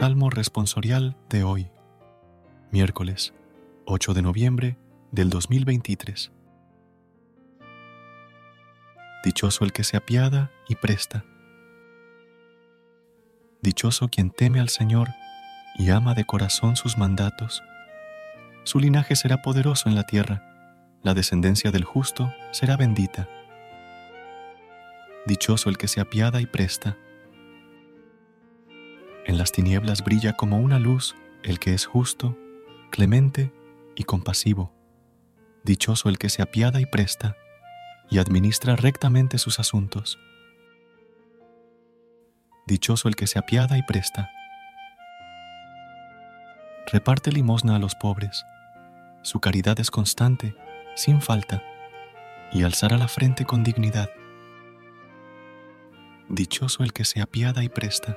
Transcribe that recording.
Salmo responsorial de hoy, miércoles 8 de noviembre del 2023. Dichoso el que se apiada y presta. Dichoso quien teme al Señor y ama de corazón sus mandatos. Su linaje será poderoso en la tierra, la descendencia del justo será bendita. Dichoso el que se apiada y presta en las tinieblas brilla como una luz el que es justo, clemente y compasivo. Dichoso el que se apiada y presta y administra rectamente sus asuntos. Dichoso el que se apiada y presta. Reparte limosna a los pobres. Su caridad es constante, sin falta, y alzará la frente con dignidad. Dichoso el que se apiada y presta.